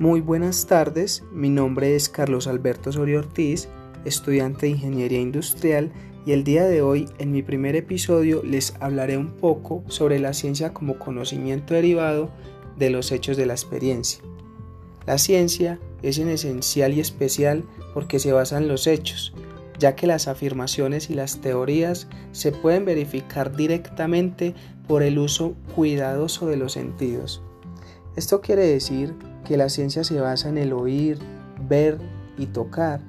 Muy buenas tardes, mi nombre es Carlos Alberto Soria Ortiz, estudiante de Ingeniería Industrial y el día de hoy en mi primer episodio les hablaré un poco sobre la ciencia como conocimiento derivado de los hechos de la experiencia. La ciencia es en esencial y especial porque se basa en los hechos, ya que las afirmaciones y las teorías se pueden verificar directamente por el uso cuidadoso de los sentidos. Esto quiere decir que la ciencia se basa en el oír, ver y tocar,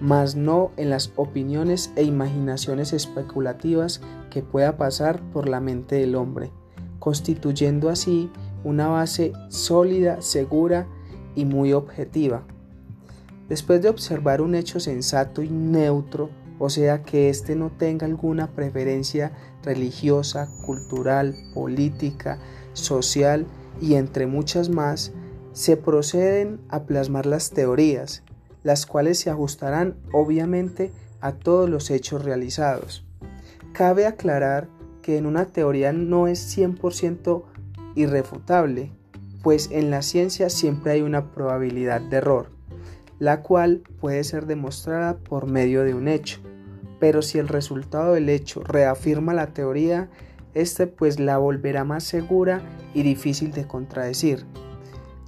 mas no en las opiniones e imaginaciones especulativas que pueda pasar por la mente del hombre, constituyendo así una base sólida, segura y muy objetiva. Después de observar un hecho sensato y neutro, o sea que éste no tenga alguna preferencia religiosa, cultural, política, social y entre muchas más, se proceden a plasmar las teorías, las cuales se ajustarán obviamente a todos los hechos realizados. Cabe aclarar que en una teoría no es 100% irrefutable, pues en la ciencia siempre hay una probabilidad de error, la cual puede ser demostrada por medio de un hecho. Pero si el resultado del hecho reafirma la teoría, este pues la volverá más segura y difícil de contradecir.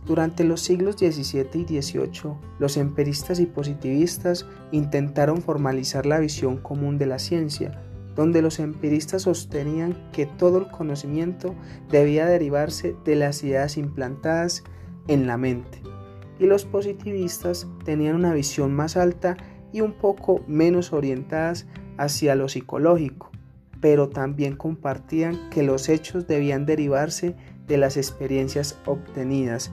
Durante los siglos XVII y XVIII, los empiristas y positivistas intentaron formalizar la visión común de la ciencia, donde los empiristas sostenían que todo el conocimiento debía derivarse de las ideas implantadas en la mente, y los positivistas tenían una visión más alta y un poco menos orientadas hacia lo psicológico, pero también compartían que los hechos debían derivarse de las experiencias obtenidas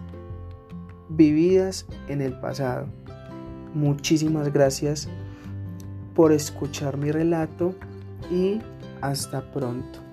vividas en el pasado. Muchísimas gracias por escuchar mi relato y hasta pronto.